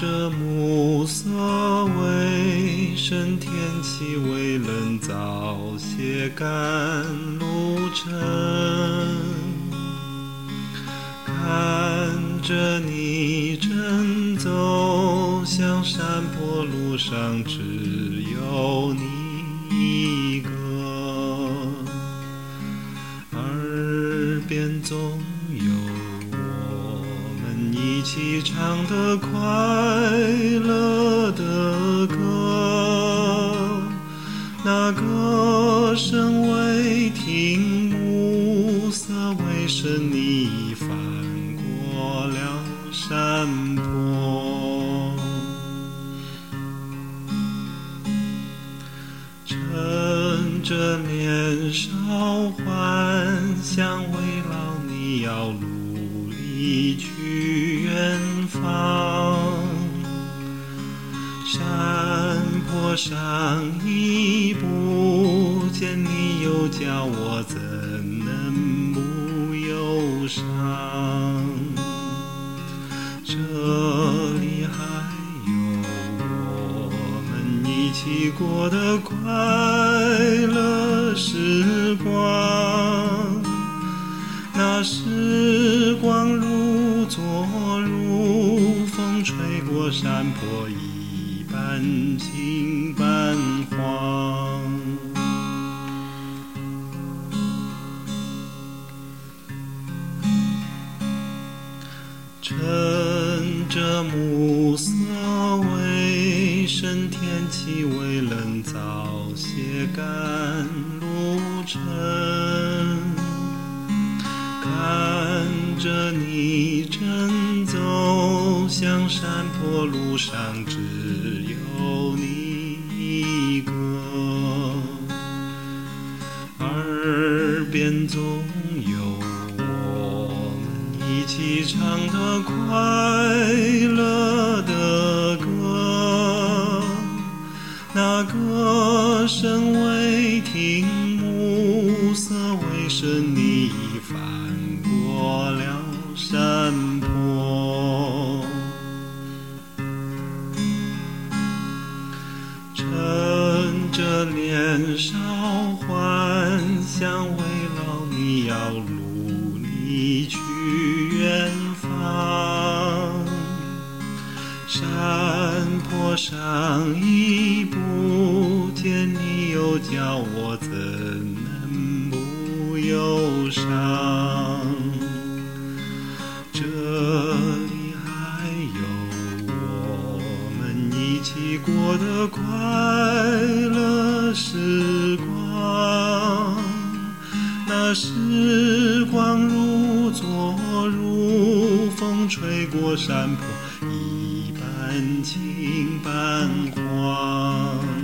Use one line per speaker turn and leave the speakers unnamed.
着暮色为深，天气微冷，早些赶路程。看着你正走向山坡路上，只有你一个，耳边总你唱的快乐的歌，那歌声未停，暮色未深，你已翻过了山坡。趁着年少幻想，为老你要努力去。上一不见你，又叫我怎能不忧伤？这里还有我们一起过的快乐时光，那时光如昨如风，吹过山坡一半青半黄。趁着暮色未深，天气微冷，早些赶路程。看着你正像山坡路上，只有你一个，耳边总有我们一起唱的快乐的歌，那歌声未停，暮色未深，你已翻过了山坡。年少幻想，为老你要努力去远方。山坡上一不见你，又叫我怎能不忧伤？这里还有我们一起过的快时光，那时光如昨如风，吹过山坡，一半青半黄。